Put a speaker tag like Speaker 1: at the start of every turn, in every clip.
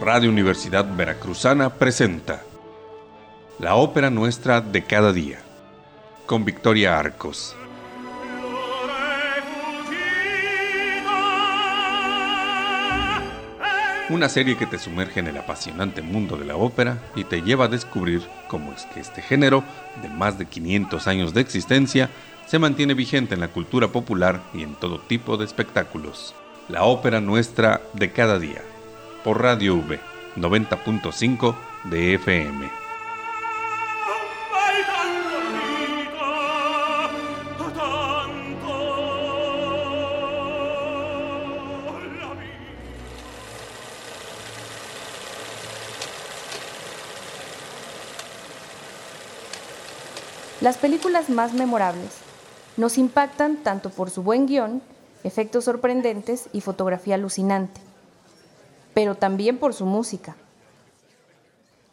Speaker 1: Radio Universidad Veracruzana presenta La ópera nuestra de cada día, con Victoria Arcos. Una serie que te sumerge en el apasionante mundo de la ópera y te lleva a descubrir cómo es que este género, de más de 500 años de existencia, se mantiene vigente en la cultura popular y en todo tipo de espectáculos. La ópera nuestra de cada día, por Radio V, 90.5 de FM.
Speaker 2: Las películas más memorables nos impactan tanto por su buen guion, efectos sorprendentes y fotografía alucinante, pero también por su música.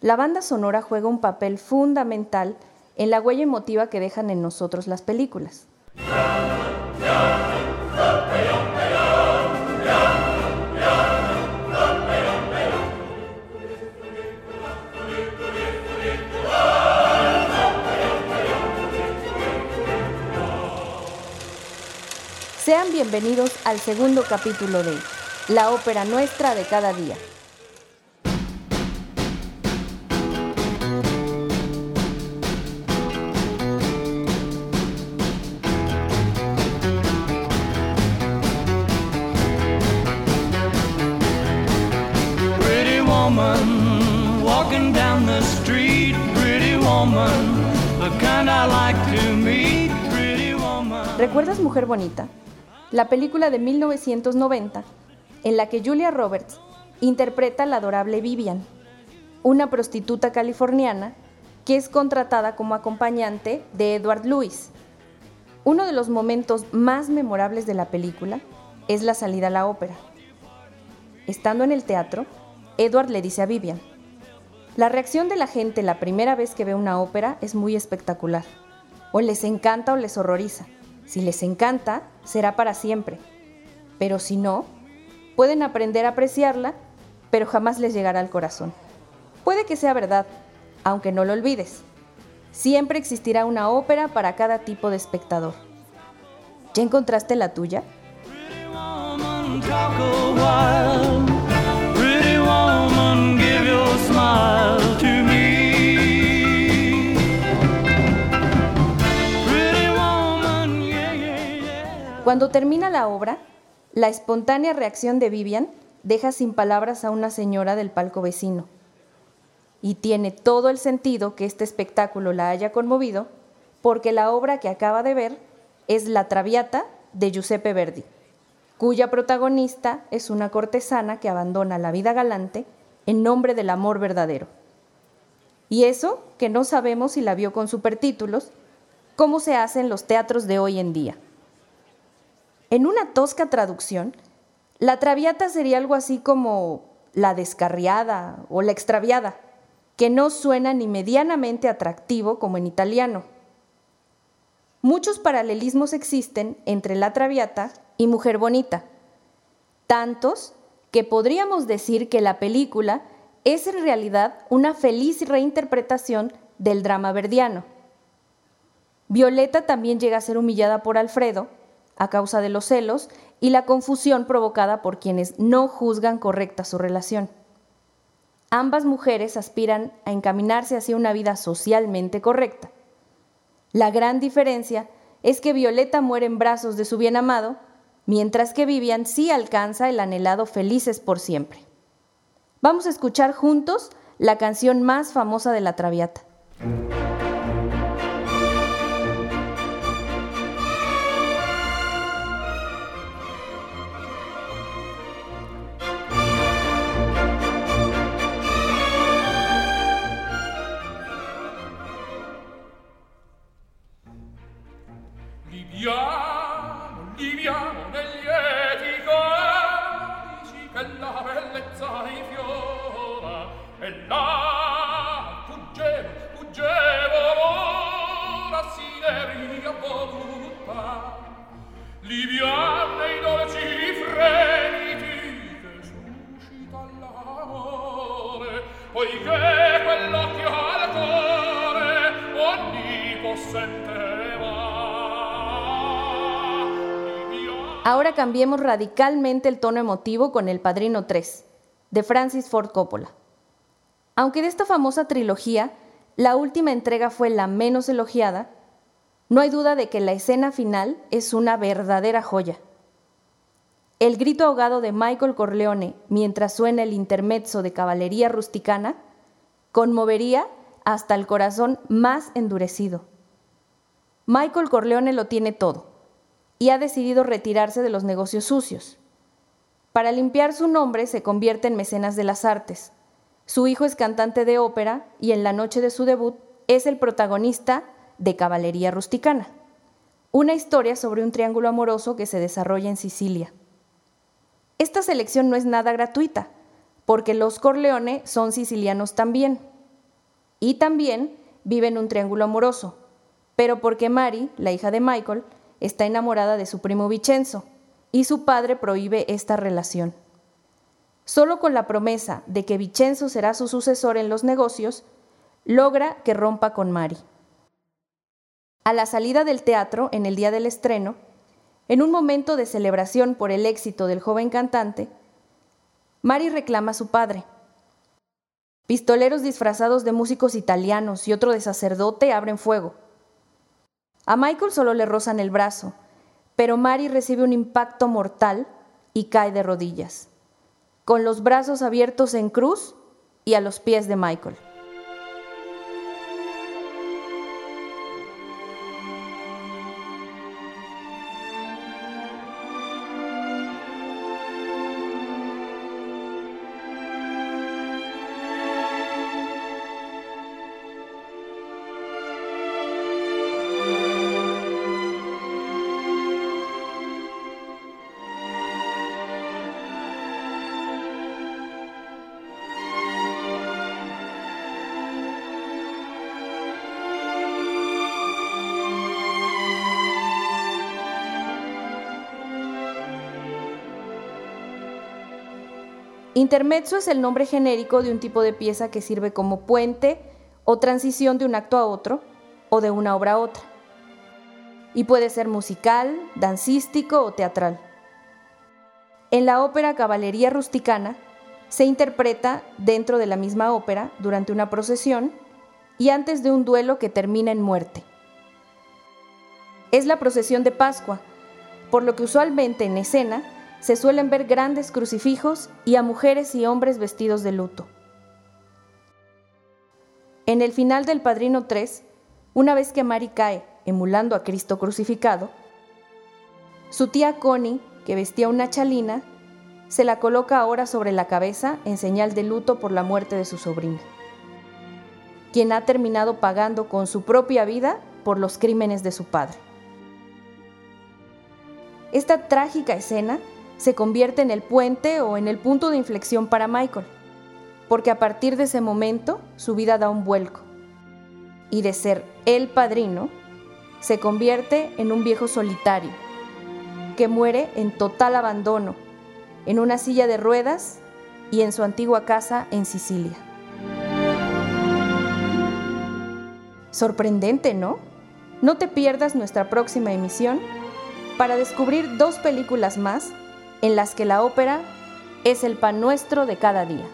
Speaker 2: La banda sonora juega un papel fundamental en la huella emotiva que dejan en nosotros las películas. Sean bienvenidos al segundo capítulo de La ópera nuestra de cada día.
Speaker 3: Pretty woman walking down the street, pretty woman, the kind I like to meet, pretty woman.
Speaker 2: ¿Recuerdas Mujer Bonita? La película de 1990 en la que Julia Roberts interpreta a la adorable Vivian, una prostituta californiana que es contratada como acompañante de Edward Lewis. Uno de los momentos más memorables de la película es la salida a la ópera. Estando en el teatro, Edward le dice a Vivian, la reacción de la gente la primera vez que ve una ópera es muy espectacular. O les encanta o les horroriza. Si les encanta, será para siempre. Pero si no, pueden aprender a apreciarla, pero jamás les llegará al corazón. Puede que sea verdad, aunque no lo olvides. Siempre existirá una ópera para cada tipo de espectador. ¿Ya encontraste la tuya? Cuando termina la obra, la espontánea reacción de Vivian deja sin palabras a una señora del palco vecino. Y tiene todo el sentido que este espectáculo la haya conmovido, porque la obra que acaba de ver es La Traviata de Giuseppe Verdi, cuya protagonista es una cortesana que abandona la vida galante en nombre del amor verdadero. Y eso que no sabemos si la vio con supertítulos, cómo se hace en los teatros de hoy en día. En una tosca traducción, la traviata sería algo así como la descarriada o la extraviada, que no suena ni medianamente atractivo como en italiano. Muchos paralelismos existen entre la traviata y Mujer Bonita, tantos que podríamos decir que la película es en realidad una feliz reinterpretación del drama verdiano. Violeta también llega a ser humillada por Alfredo a causa de los celos y la confusión provocada por quienes no juzgan correcta su relación. Ambas mujeres aspiran a encaminarse hacia una vida socialmente correcta. La gran diferencia es que Violeta muere en brazos de su bien amado, mientras que Vivian sí alcanza el anhelado felices por siempre. Vamos a escuchar juntos la canción más famosa de la Traviata. Ahora cambiemos radicalmente el tono emotivo con El Padrino 3, de Francis Ford Coppola. Aunque de esta famosa trilogía, la última entrega fue la menos elogiada, no hay duda de que la escena final es una verdadera joya. El grito ahogado de Michael Corleone mientras suena el intermezzo de caballería rusticana conmovería hasta el corazón más endurecido. Michael Corleone lo tiene todo y ha decidido retirarse de los negocios sucios. Para limpiar su nombre se convierte en mecenas de las artes. Su hijo es cantante de ópera y en la noche de su debut es el protagonista de Caballería Rusticana, una historia sobre un triángulo amoroso que se desarrolla en Sicilia. Esta selección no es nada gratuita, porque los Corleone son sicilianos también. Y también viven un triángulo amoroso, pero porque Mari, la hija de Michael, está enamorada de su primo Vicenzo y su padre prohíbe esta relación. Solo con la promesa de que Vicenzo será su sucesor en los negocios, logra que rompa con Mari. A la salida del teatro, en el día del estreno, en un momento de celebración por el éxito del joven cantante, Mari reclama a su padre. Pistoleros disfrazados de músicos italianos y otro de sacerdote abren fuego. A Michael solo le rozan el brazo, pero Mary recibe un impacto mortal y cae de rodillas, con los brazos abiertos en cruz y a los pies de Michael. Intermezzo es el nombre genérico de un tipo de pieza que sirve como puente o transición de un acto a otro o de una obra a otra. Y puede ser musical, dancístico o teatral. En la ópera Caballería Rusticana se interpreta dentro de la misma ópera durante una procesión y antes de un duelo que termina en muerte. Es la procesión de Pascua, por lo que usualmente en escena se suelen ver grandes crucifijos y a mujeres y hombres vestidos de luto. En el final del Padrino 3, una vez que Mari cae, emulando a Cristo crucificado, su tía Connie, que vestía una chalina, se la coloca ahora sobre la cabeza en señal de luto por la muerte de su sobrina, quien ha terminado pagando con su propia vida por los crímenes de su padre. Esta trágica escena se convierte en el puente o en el punto de inflexión para Michael, porque a partir de ese momento su vida da un vuelco y de ser el padrino se convierte en un viejo solitario que muere en total abandono, en una silla de ruedas y en su antigua casa en Sicilia. Sorprendente, ¿no? No te pierdas nuestra próxima emisión para descubrir dos películas más en las que la ópera es el pan nuestro de cada día.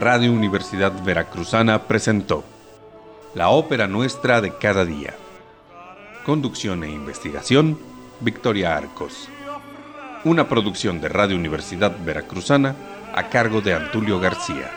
Speaker 1: Radio Universidad Veracruzana presentó La Ópera Nuestra de cada día. Conducción e investigación, Victoria Arcos. Una producción de Radio Universidad Veracruzana a cargo de Antulio García.